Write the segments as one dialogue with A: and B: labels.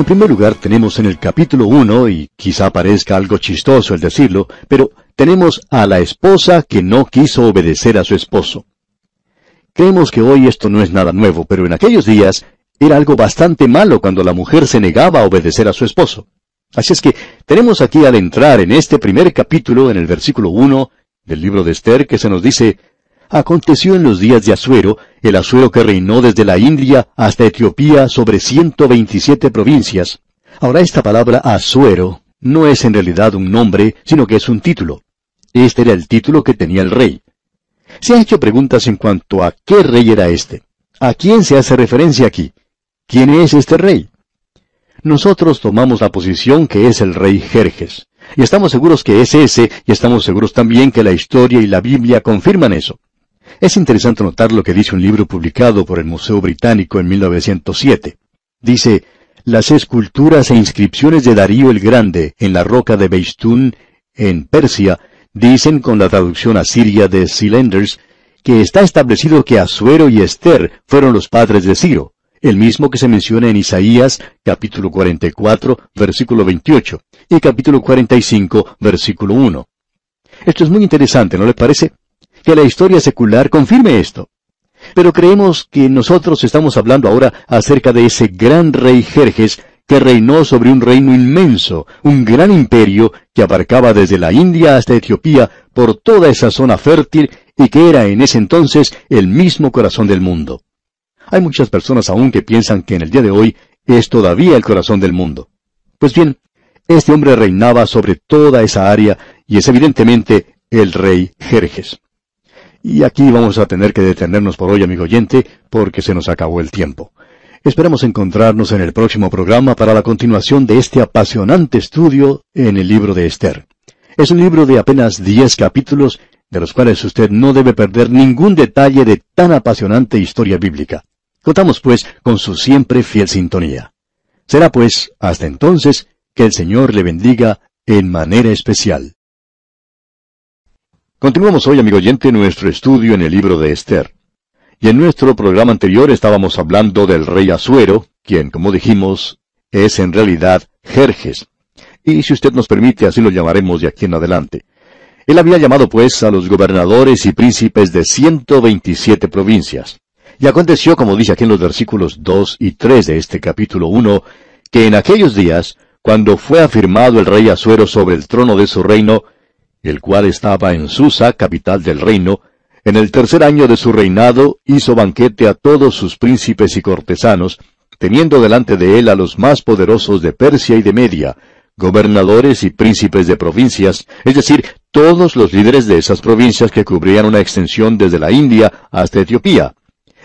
A: En primer lugar tenemos en el capítulo 1, y quizá parezca algo chistoso el decirlo, pero tenemos a la esposa que no quiso obedecer a su esposo. Creemos que hoy esto no es nada nuevo, pero en aquellos días era algo bastante malo cuando la mujer se negaba a obedecer a su esposo. Así es que tenemos aquí al entrar en este primer capítulo, en el versículo 1 del libro de Esther, que se nos dice, Aconteció en los días de Asuero, el Asuero que reinó desde la India hasta Etiopía sobre 127 provincias. Ahora esta palabra Asuero no es en realidad un nombre, sino que es un título. Este era el título que tenía el rey. Se han hecho preguntas en cuanto a qué rey era este. ¿A quién se hace referencia aquí? ¿Quién es este rey? Nosotros tomamos la posición que es el rey Jerjes. Y estamos seguros que es ese, y estamos seguros también que la historia y la Biblia confirman eso. Es interesante notar lo que dice un libro publicado por el Museo Británico en 1907. Dice, las esculturas e inscripciones de Darío el Grande en la roca de Beistún, en Persia, dicen con la traducción asiria de Cylinders, que está establecido que Asuero y Esther fueron los padres de Ciro, el mismo que se menciona en Isaías capítulo 44, versículo 28, y capítulo 45, versículo 1. Esto es muy interesante, ¿no le parece? Que la historia secular confirme esto. Pero creemos que nosotros estamos hablando ahora acerca de ese gran rey Jerjes que reinó sobre un reino inmenso, un gran imperio que abarcaba desde la India hasta Etiopía por toda esa zona fértil y que era en ese entonces el mismo corazón del mundo. Hay muchas personas aún que piensan que en el día de hoy es todavía el corazón del mundo. Pues bien, este hombre reinaba sobre toda esa área y es evidentemente el rey Jerjes. Y aquí vamos a tener que detenernos por hoy, amigo oyente, porque se nos acabó el tiempo. Esperamos encontrarnos en el próximo programa para la continuación de este apasionante estudio en el libro de Esther. Es un libro de apenas diez capítulos, de los cuales usted no debe perder ningún detalle de tan apasionante historia bíblica. Contamos, pues, con su siempre fiel sintonía. Será, pues, hasta entonces, que el Señor le bendiga en manera especial. Continuamos hoy, amigo oyente, nuestro estudio en el libro de Esther. Y en nuestro programa anterior estábamos hablando del rey Asuero, quien, como dijimos, es en realidad Jerjes. Y si usted nos permite, así lo llamaremos de aquí en adelante. Él había llamado pues a los gobernadores y príncipes de 127 provincias. Y aconteció, como dice aquí en los versículos 2 y 3 de este capítulo 1, que en aquellos días, cuando fue afirmado el rey Asuero sobre el trono de su reino, el cual estaba en Susa, capital del reino, en el tercer año de su reinado hizo banquete a todos sus príncipes y cortesanos, teniendo delante de él a los más poderosos de Persia y de Media, gobernadores y príncipes de provincias, es decir, todos los líderes de esas provincias que cubrían una extensión desde la India hasta Etiopía.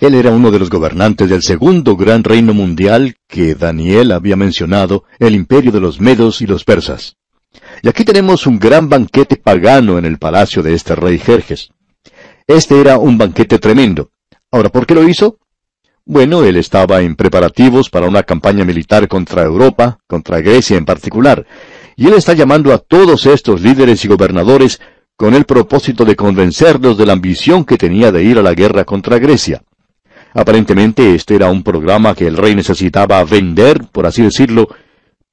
A: Él era uno de los gobernantes del segundo gran reino mundial que Daniel había mencionado, el imperio de los medos y los persas. Y aquí tenemos un gran banquete pagano en el palacio de este rey Jerjes. Este era un banquete tremendo. Ahora, ¿por qué lo hizo? Bueno, él estaba en preparativos para una campaña militar contra Europa, contra Grecia en particular, y él está llamando a todos estos líderes y gobernadores con el propósito de convencerlos de la ambición que tenía de ir a la guerra contra Grecia. Aparentemente este era un programa que el rey necesitaba vender, por así decirlo,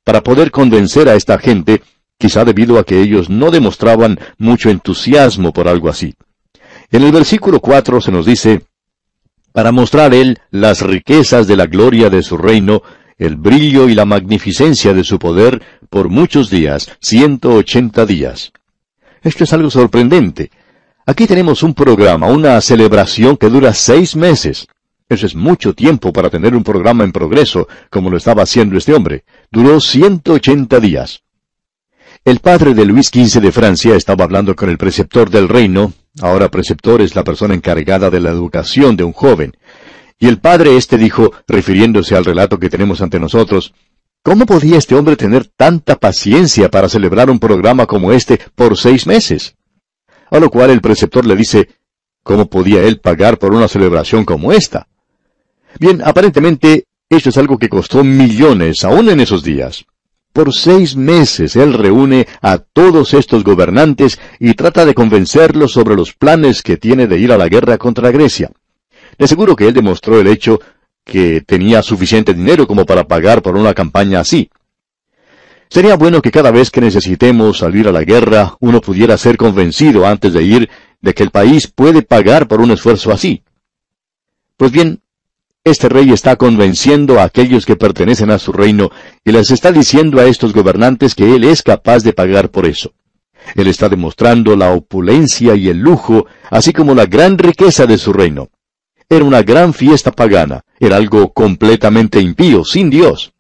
A: para poder convencer a esta gente quizá debido a que ellos no demostraban mucho entusiasmo por algo así. En el versículo 4 se nos dice, para mostrar él las riquezas de la gloria de su reino, el brillo y la magnificencia de su poder por muchos días, ciento ochenta días. Esto es algo sorprendente. Aquí tenemos un programa, una celebración que dura seis meses. Eso es mucho tiempo para tener un programa en progreso, como lo estaba haciendo este hombre. Duró ciento ochenta días. El padre de Luis XV de Francia estaba hablando con el preceptor del reino, ahora preceptor es la persona encargada de la educación de un joven, y el padre este dijo, refiriéndose al relato que tenemos ante nosotros, ¿Cómo podía este hombre tener tanta paciencia para celebrar un programa como este por seis meses? A lo cual el preceptor le dice, ¿cómo podía él pagar por una celebración como esta? Bien, aparentemente, esto es algo que costó millones aún en esos días. Por seis meses él reúne a todos estos gobernantes y trata de convencerlos sobre los planes que tiene de ir a la guerra contra Grecia. De seguro que él demostró el hecho que tenía suficiente dinero como para pagar por una campaña así. Sería bueno que cada vez que necesitemos salir a la guerra, uno pudiera ser convencido antes de ir de que el país puede pagar por un esfuerzo así. Pues bien, este rey está convenciendo a aquellos que pertenecen a su reino y les está diciendo a estos gobernantes que él es capaz de pagar por eso. Él está demostrando la opulencia y el lujo, así como la gran riqueza de su reino. Era una gran fiesta pagana, era algo completamente impío, sin Dios.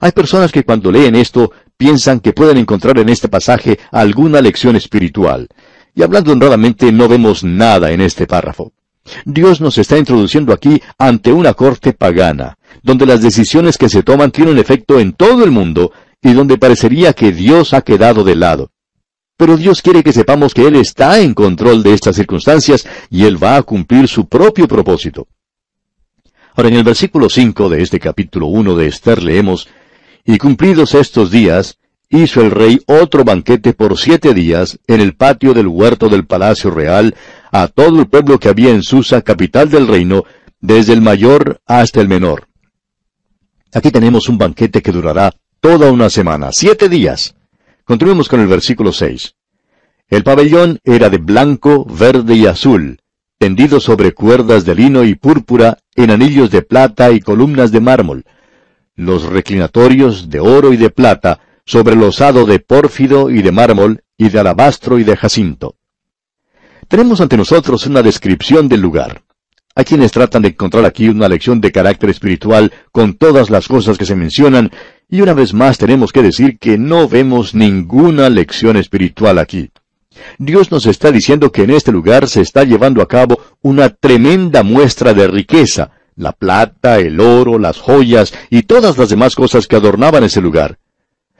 A: Hay personas que cuando leen esto piensan que pueden encontrar en este pasaje alguna lección espiritual. Y hablando honradamente, no vemos nada en este párrafo. Dios nos está introduciendo aquí ante una corte pagana, donde las decisiones que se toman tienen efecto en todo el mundo y donde parecería que Dios ha quedado de lado. Pero Dios quiere que sepamos que Él está en control de estas circunstancias y Él va a cumplir su propio propósito. Ahora, en el versículo 5 de este capítulo 1 de Esther leemos, Y cumplidos estos días, hizo el rey otro banquete por siete días en el patio del huerto del palacio real a todo el pueblo que había en Susa, capital del reino, desde el mayor hasta el menor. Aquí tenemos un banquete que durará toda una semana, siete días. Continuemos con el versículo 6. El pabellón era de blanco, verde y azul, tendido sobre cuerdas de lino y púrpura, en anillos de plata y columnas de mármol. Los reclinatorios de oro y de plata, sobre el de pórfido y de mármol, y de alabastro y de jacinto. Tenemos ante nosotros una descripción del lugar. Hay quienes tratan de encontrar aquí una lección de carácter espiritual con todas las cosas que se mencionan, y una vez más tenemos que decir que no vemos ninguna lección espiritual aquí. Dios nos está diciendo que en este lugar se está llevando a cabo una tremenda muestra de riqueza, la plata, el oro, las joyas y todas las demás cosas que adornaban ese lugar.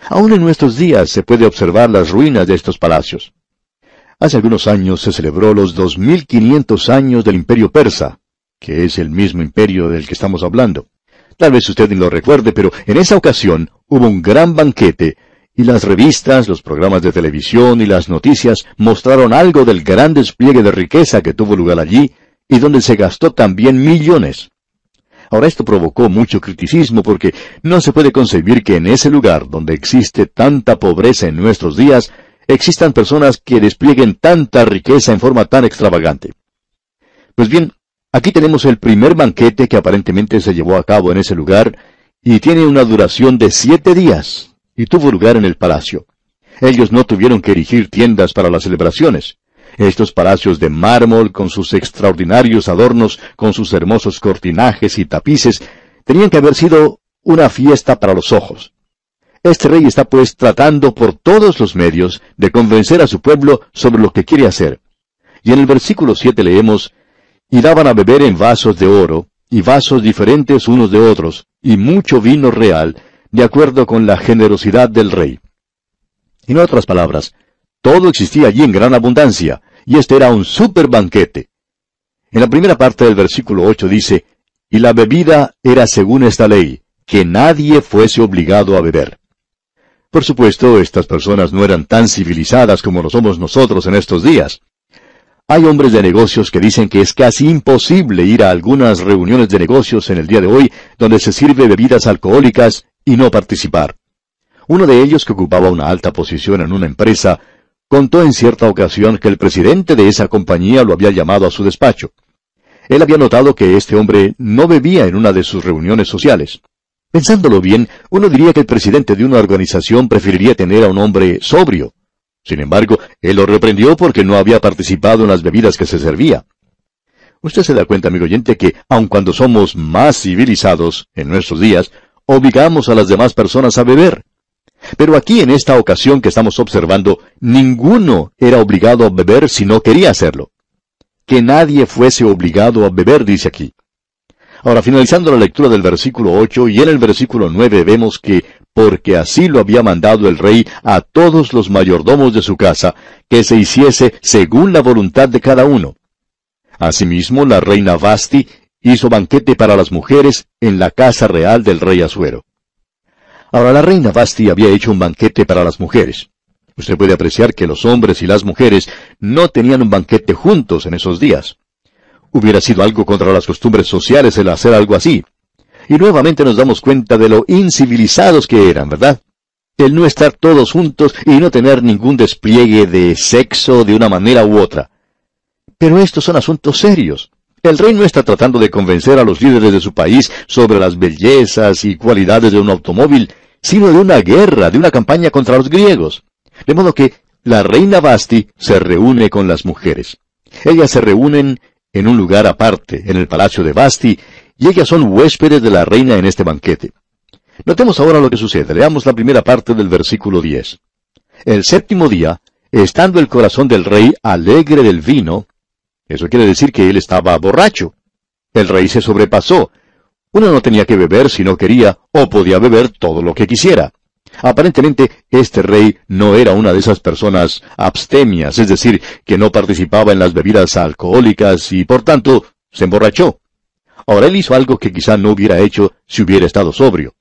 A: Aún en nuestros días se puede observar las ruinas de estos palacios. Hace algunos años se celebró los 2500 años del imperio persa, que es el mismo imperio del que estamos hablando. Tal vez usted ni lo recuerde, pero en esa ocasión hubo un gran banquete, y las revistas, los programas de televisión y las noticias mostraron algo del gran despliegue de riqueza que tuvo lugar allí, y donde se gastó también millones. Ahora esto provocó mucho criticismo porque no se puede concebir que en ese lugar donde existe tanta pobreza en nuestros días, existan personas que desplieguen tanta riqueza en forma tan extravagante. Pues bien, aquí tenemos el primer banquete que aparentemente se llevó a cabo en ese lugar y tiene una duración de siete días y tuvo lugar en el palacio. Ellos no tuvieron que erigir tiendas para las celebraciones. Estos palacios de mármol, con sus extraordinarios adornos, con sus hermosos cortinajes y tapices, tenían que haber sido una fiesta para los ojos. Este rey está pues tratando por todos los medios de convencer a su pueblo sobre lo que quiere hacer. Y en el versículo 7 leemos, Y daban a beber en vasos de oro, y vasos diferentes unos de otros, y mucho vino real, de acuerdo con la generosidad del rey. En otras palabras, todo existía allí en gran abundancia, y este era un super banquete. En la primera parte del versículo 8 dice, Y la bebida era según esta ley, que nadie fuese obligado a beber. Por supuesto, estas personas no eran tan civilizadas como lo somos nosotros en estos días. Hay hombres de negocios que dicen que es casi imposible ir a algunas reuniones de negocios en el día de hoy donde se sirve bebidas alcohólicas y no participar. Uno de ellos, que ocupaba una alta posición en una empresa, contó en cierta ocasión que el presidente de esa compañía lo había llamado a su despacho. Él había notado que este hombre no bebía en una de sus reuniones sociales. Pensándolo bien, uno diría que el presidente de una organización preferiría tener a un hombre sobrio. Sin embargo, él lo reprendió porque no había participado en las bebidas que se servía. Usted se da cuenta, amigo oyente, que aun cuando somos más civilizados en nuestros días, obligamos a las demás personas a beber. Pero aquí en esta ocasión que estamos observando, ninguno era obligado a beber si no quería hacerlo. Que nadie fuese obligado a beber, dice aquí. Ahora, finalizando la lectura del versículo 8 y en el versículo 9 vemos que, porque así lo había mandado el rey a todos los mayordomos de su casa, que se hiciese según la voluntad de cada uno. Asimismo, la reina Vasti hizo banquete para las mujeres en la casa real del rey Asuero. Ahora la reina Basti había hecho un banquete para las mujeres. Usted puede apreciar que los hombres y las mujeres no tenían un banquete juntos en esos días. Hubiera sido algo contra las costumbres sociales el hacer algo así. Y nuevamente nos damos cuenta de lo incivilizados que eran, ¿verdad? El no estar todos juntos y no tener ningún despliegue de sexo de una manera u otra. Pero estos son asuntos serios. El rey no está tratando de convencer a los líderes de su país sobre las bellezas y cualidades de un automóvil, sino de una guerra, de una campaña contra los griegos. De modo que la reina Basti se reúne con las mujeres. Ellas se reúnen en un lugar aparte, en el palacio de Basti, y ellas son huéspedes de la reina en este banquete. Notemos ahora lo que sucede. Leamos la primera parte del versículo 10. El séptimo día, estando el corazón del rey alegre del vino, eso quiere decir que él estaba borracho. El rey se sobrepasó. Uno no tenía que beber si no quería, o podía beber todo lo que quisiera. Aparentemente, este rey no era una de esas personas abstemias, es decir, que no participaba en las bebidas alcohólicas y, por tanto, se emborrachó. Ahora él hizo algo que quizá no hubiera hecho si hubiera estado sobrio.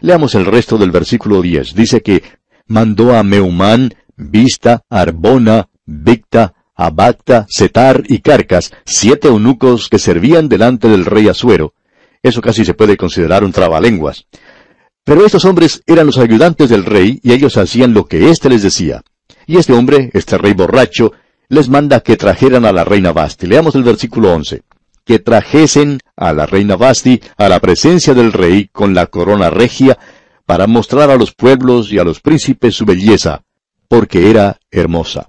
A: Leamos el resto del versículo 10. Dice que mandó a Meumán, Vista, Arbona, Victa, Abacta, Setar y Carcas, siete eunucos que servían delante del rey Asuero. Eso casi se puede considerar un trabalenguas. Pero estos hombres eran los ayudantes del rey y ellos hacían lo que éste les decía. Y este hombre, este rey borracho, les manda que trajeran a la reina Basti. Leamos el versículo 11 que trajesen a la reina Basti a la presencia del rey con la corona regia, para mostrar a los pueblos y a los príncipes su belleza, porque era hermosa.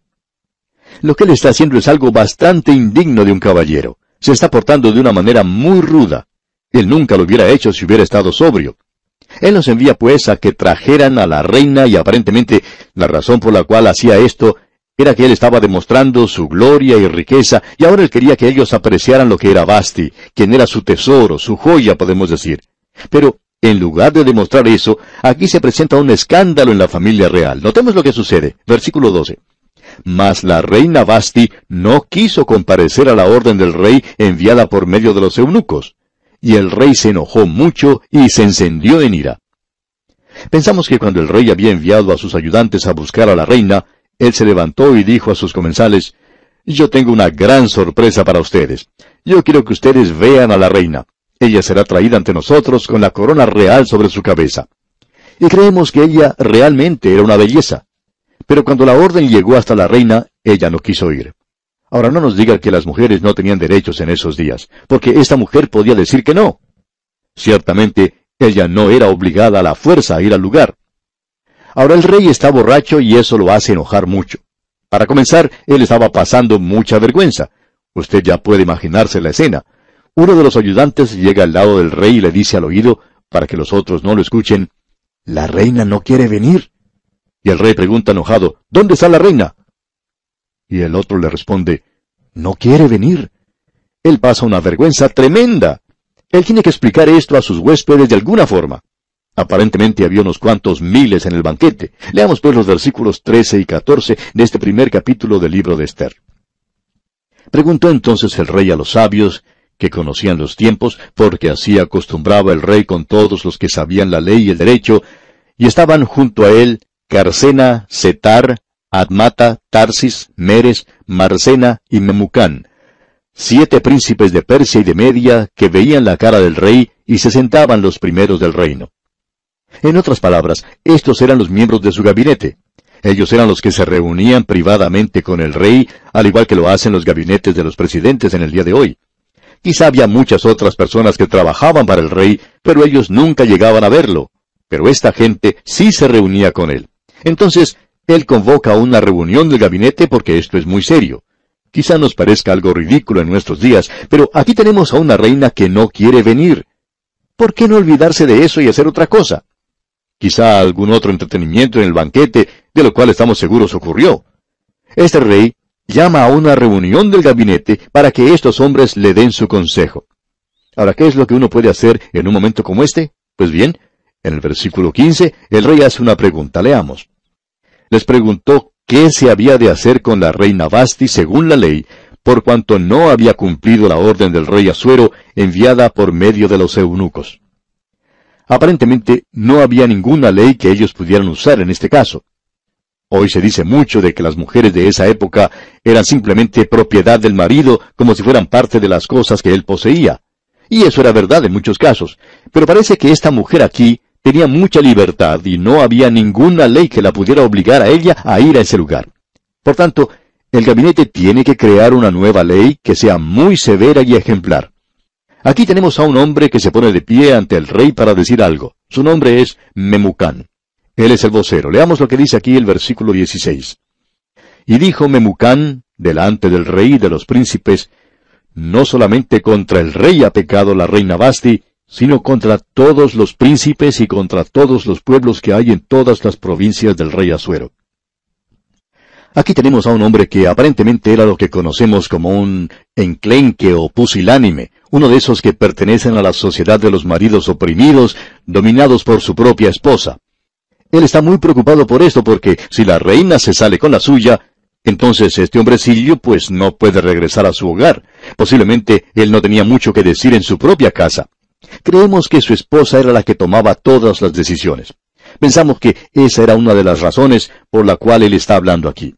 A: Lo que él está haciendo es algo bastante indigno de un caballero. Se está portando de una manera muy ruda. Él nunca lo hubiera hecho si hubiera estado sobrio. Él nos envía pues a que trajeran a la reina y aparentemente la razón por la cual hacía esto era que él estaba demostrando su gloria y riqueza, y ahora él quería que ellos apreciaran lo que era Basti, quien era su tesoro, su joya, podemos decir. Pero, en lugar de demostrar eso, aquí se presenta un escándalo en la familia real. Notemos lo que sucede. Versículo 12. Mas la reina Basti no quiso comparecer a la orden del rey enviada por medio de los eunucos. Y el rey se enojó mucho y se encendió en ira. Pensamos que cuando el rey había enviado a sus ayudantes a buscar a la reina, él se levantó y dijo a sus comensales, Yo tengo una gran sorpresa para ustedes. Yo quiero que ustedes vean a la reina. Ella será traída ante nosotros con la corona real sobre su cabeza. Y creemos que ella realmente era una belleza. Pero cuando la orden llegó hasta la reina, ella no quiso ir. Ahora no nos diga que las mujeres no tenían derechos en esos días, porque esta mujer podía decir que no. Ciertamente, ella no era obligada a la fuerza a ir al lugar. Ahora el rey está borracho y eso lo hace enojar mucho. Para comenzar, él estaba pasando mucha vergüenza. Usted ya puede imaginarse la escena. Uno de los ayudantes llega al lado del rey y le dice al oído, para que los otros no lo escuchen, La reina no quiere venir. Y el rey pregunta enojado, ¿Dónde está la reina? Y el otro le responde, No quiere venir. Él pasa una vergüenza tremenda. Él tiene que explicar esto a sus huéspedes de alguna forma. Aparentemente había unos cuantos miles en el banquete. Leamos pues los versículos 13 y 14 de este primer capítulo del libro de Esther. Preguntó entonces el rey a los sabios, que conocían los tiempos, porque así acostumbraba el rey con todos los que sabían la ley y el derecho, y estaban junto a él Carcena, Setar, Admata, Tarsis, Meres, Marcena y Memucán, siete príncipes de Persia y de Media que veían la cara del rey y se sentaban los primeros del reino. En otras palabras, estos eran los miembros de su gabinete. Ellos eran los que se reunían privadamente con el rey, al igual que lo hacen los gabinetes de los presidentes en el día de hoy. Quizá había muchas otras personas que trabajaban para el rey, pero ellos nunca llegaban a verlo. Pero esta gente sí se reunía con él. Entonces, él convoca una reunión del gabinete porque esto es muy serio. Quizá nos parezca algo ridículo en nuestros días, pero aquí tenemos a una reina que no quiere venir. ¿Por qué no olvidarse de eso y hacer otra cosa? quizá algún otro entretenimiento en el banquete, de lo cual estamos seguros ocurrió. Este rey llama a una reunión del gabinete para que estos hombres le den su consejo. Ahora, ¿qué es lo que uno puede hacer en un momento como este? Pues bien, en el versículo 15, el rey hace una pregunta, leamos. Les preguntó qué se había de hacer con la reina Basti según la ley, por cuanto no había cumplido la orden del rey Asuero enviada por medio de los eunucos. Aparentemente no había ninguna ley que ellos pudieran usar en este caso. Hoy se dice mucho de que las mujeres de esa época eran simplemente propiedad del marido como si fueran parte de las cosas que él poseía. Y eso era verdad en muchos casos. Pero parece que esta mujer aquí tenía mucha libertad y no había ninguna ley que la pudiera obligar a ella a ir a ese lugar. Por tanto, el gabinete tiene que crear una nueva ley que sea muy severa y ejemplar. Aquí tenemos a un hombre que se pone de pie ante el rey para decir algo. Su nombre es Memucán. Él es el vocero. Leamos lo que dice aquí el versículo 16. Y dijo Memucán, delante del rey y de los príncipes, no solamente contra el rey ha pecado la reina Basti, sino contra todos los príncipes y contra todos los pueblos que hay en todas las provincias del rey Asuero. Aquí tenemos a un hombre que aparentemente era lo que conocemos como un enclenque o pusilánime, uno de esos que pertenecen a la sociedad de los maridos oprimidos, dominados por su propia esposa. Él está muy preocupado por esto porque si la reina se sale con la suya, entonces este hombrecillo pues no puede regresar a su hogar. Posiblemente él no tenía mucho que decir en su propia casa. Creemos que su esposa era la que tomaba todas las decisiones. Pensamos que esa era una de las razones por la cual él está hablando aquí.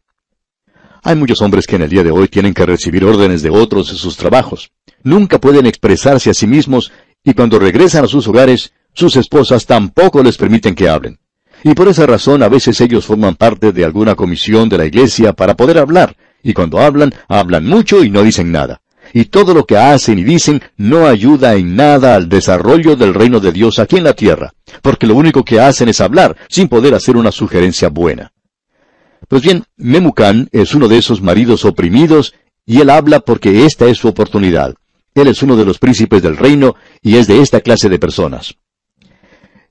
A: Hay muchos hombres que en el día de hoy tienen que recibir órdenes de otros en sus trabajos. Nunca pueden expresarse a sí mismos y cuando regresan a sus hogares, sus esposas tampoco les permiten que hablen. Y por esa razón a veces ellos forman parte de alguna comisión de la iglesia para poder hablar, y cuando hablan, hablan mucho y no dicen nada. Y todo lo que hacen y dicen no ayuda en nada al desarrollo del reino de Dios aquí en la tierra, porque lo único que hacen es hablar, sin poder hacer una sugerencia buena. Pues bien, Memucán es uno de esos maridos oprimidos, y él habla porque esta es su oportunidad. Él es uno de los príncipes del reino, y es de esta clase de personas.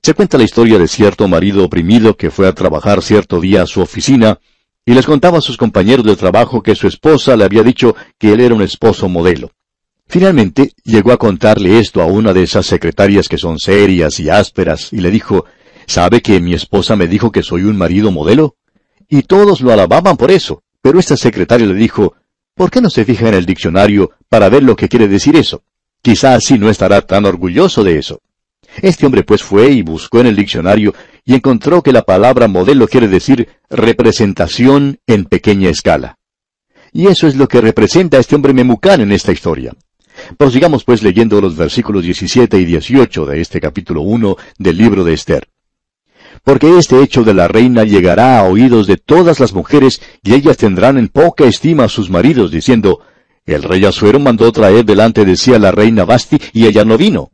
A: Se cuenta la historia de cierto marido oprimido que fue a trabajar cierto día a su oficina y les contaba a sus compañeros de trabajo que su esposa le había dicho que él era un esposo modelo. Finalmente llegó a contarle esto a una de esas secretarias que son serias y ásperas y le dijo, ¿sabe que mi esposa me dijo que soy un marido modelo? Y todos lo alababan por eso, pero esta secretaria le dijo, ¿por qué no se fija en el diccionario para ver lo que quiere decir eso? Quizá así no estará tan orgulloso de eso. Este hombre pues fue y buscó en el diccionario y encontró que la palabra modelo quiere decir representación en pequeña escala. Y eso es lo que representa este hombre Memucán en esta historia. Prosigamos pues leyendo los versículos 17 y 18 de este capítulo 1 del libro de Esther. Porque este hecho de la reina llegará a oídos de todas las mujeres y ellas tendrán en poca estima a sus maridos, diciendo, el rey Asuero mandó traer delante de sí a la reina Basti y ella no vino.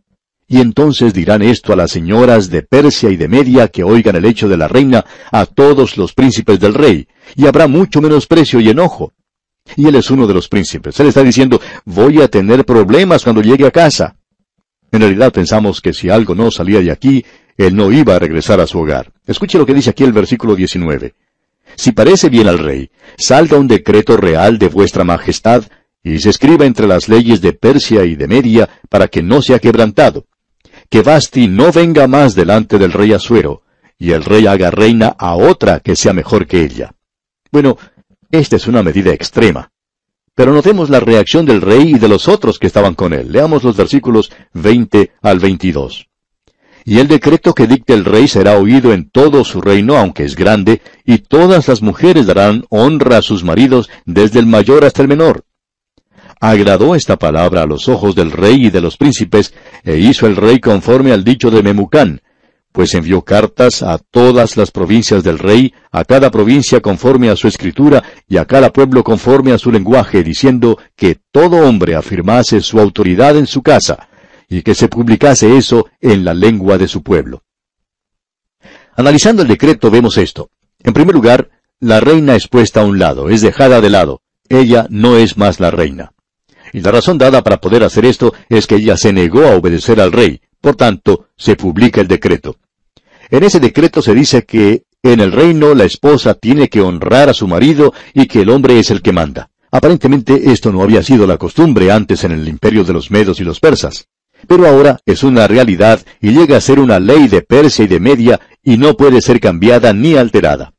A: Y entonces dirán esto a las señoras de Persia y de Media que oigan el hecho de la reina, a todos los príncipes del rey, y habrá mucho menosprecio y enojo. Y él es uno de los príncipes. Él está diciendo, voy a tener problemas cuando llegue a casa. En realidad pensamos que si algo no salía de aquí, él no iba a regresar a su hogar. Escuche lo que dice aquí el versículo 19. Si parece bien al rey, salga un decreto real de vuestra majestad, y se escriba entre las leyes de Persia y de Media, para que no sea quebrantado que Basti no venga más delante del rey Asuero, y el rey haga reina a otra que sea mejor que ella. Bueno, esta es una medida extrema. Pero notemos la reacción del rey y de los otros que estaban con él. Leamos los versículos 20 al 22. Y el decreto que dicte el rey será oído en todo su reino, aunque es grande, y todas las mujeres darán honra a sus maridos, desde el mayor hasta el menor. Agradó esta palabra a los ojos del rey y de los príncipes, e hizo el rey conforme al dicho de Memucán, pues envió cartas a todas las provincias del rey, a cada provincia conforme a su escritura, y a cada pueblo conforme a su lenguaje, diciendo que todo hombre afirmase su autoridad en su casa, y que se publicase eso en la lengua de su pueblo. Analizando el decreto vemos esto. En primer lugar, la reina es puesta a un lado, es dejada de lado. Ella no es más la reina. Y la razón dada para poder hacer esto es que ella se negó a obedecer al rey. Por tanto, se publica el decreto. En ese decreto se dice que en el reino la esposa tiene que honrar a su marido y que el hombre es el que manda. Aparentemente esto no había sido la costumbre antes en el imperio de los medos y los persas. Pero ahora es una realidad y llega a ser una ley de Persia y de Media y no puede ser cambiada ni alterada.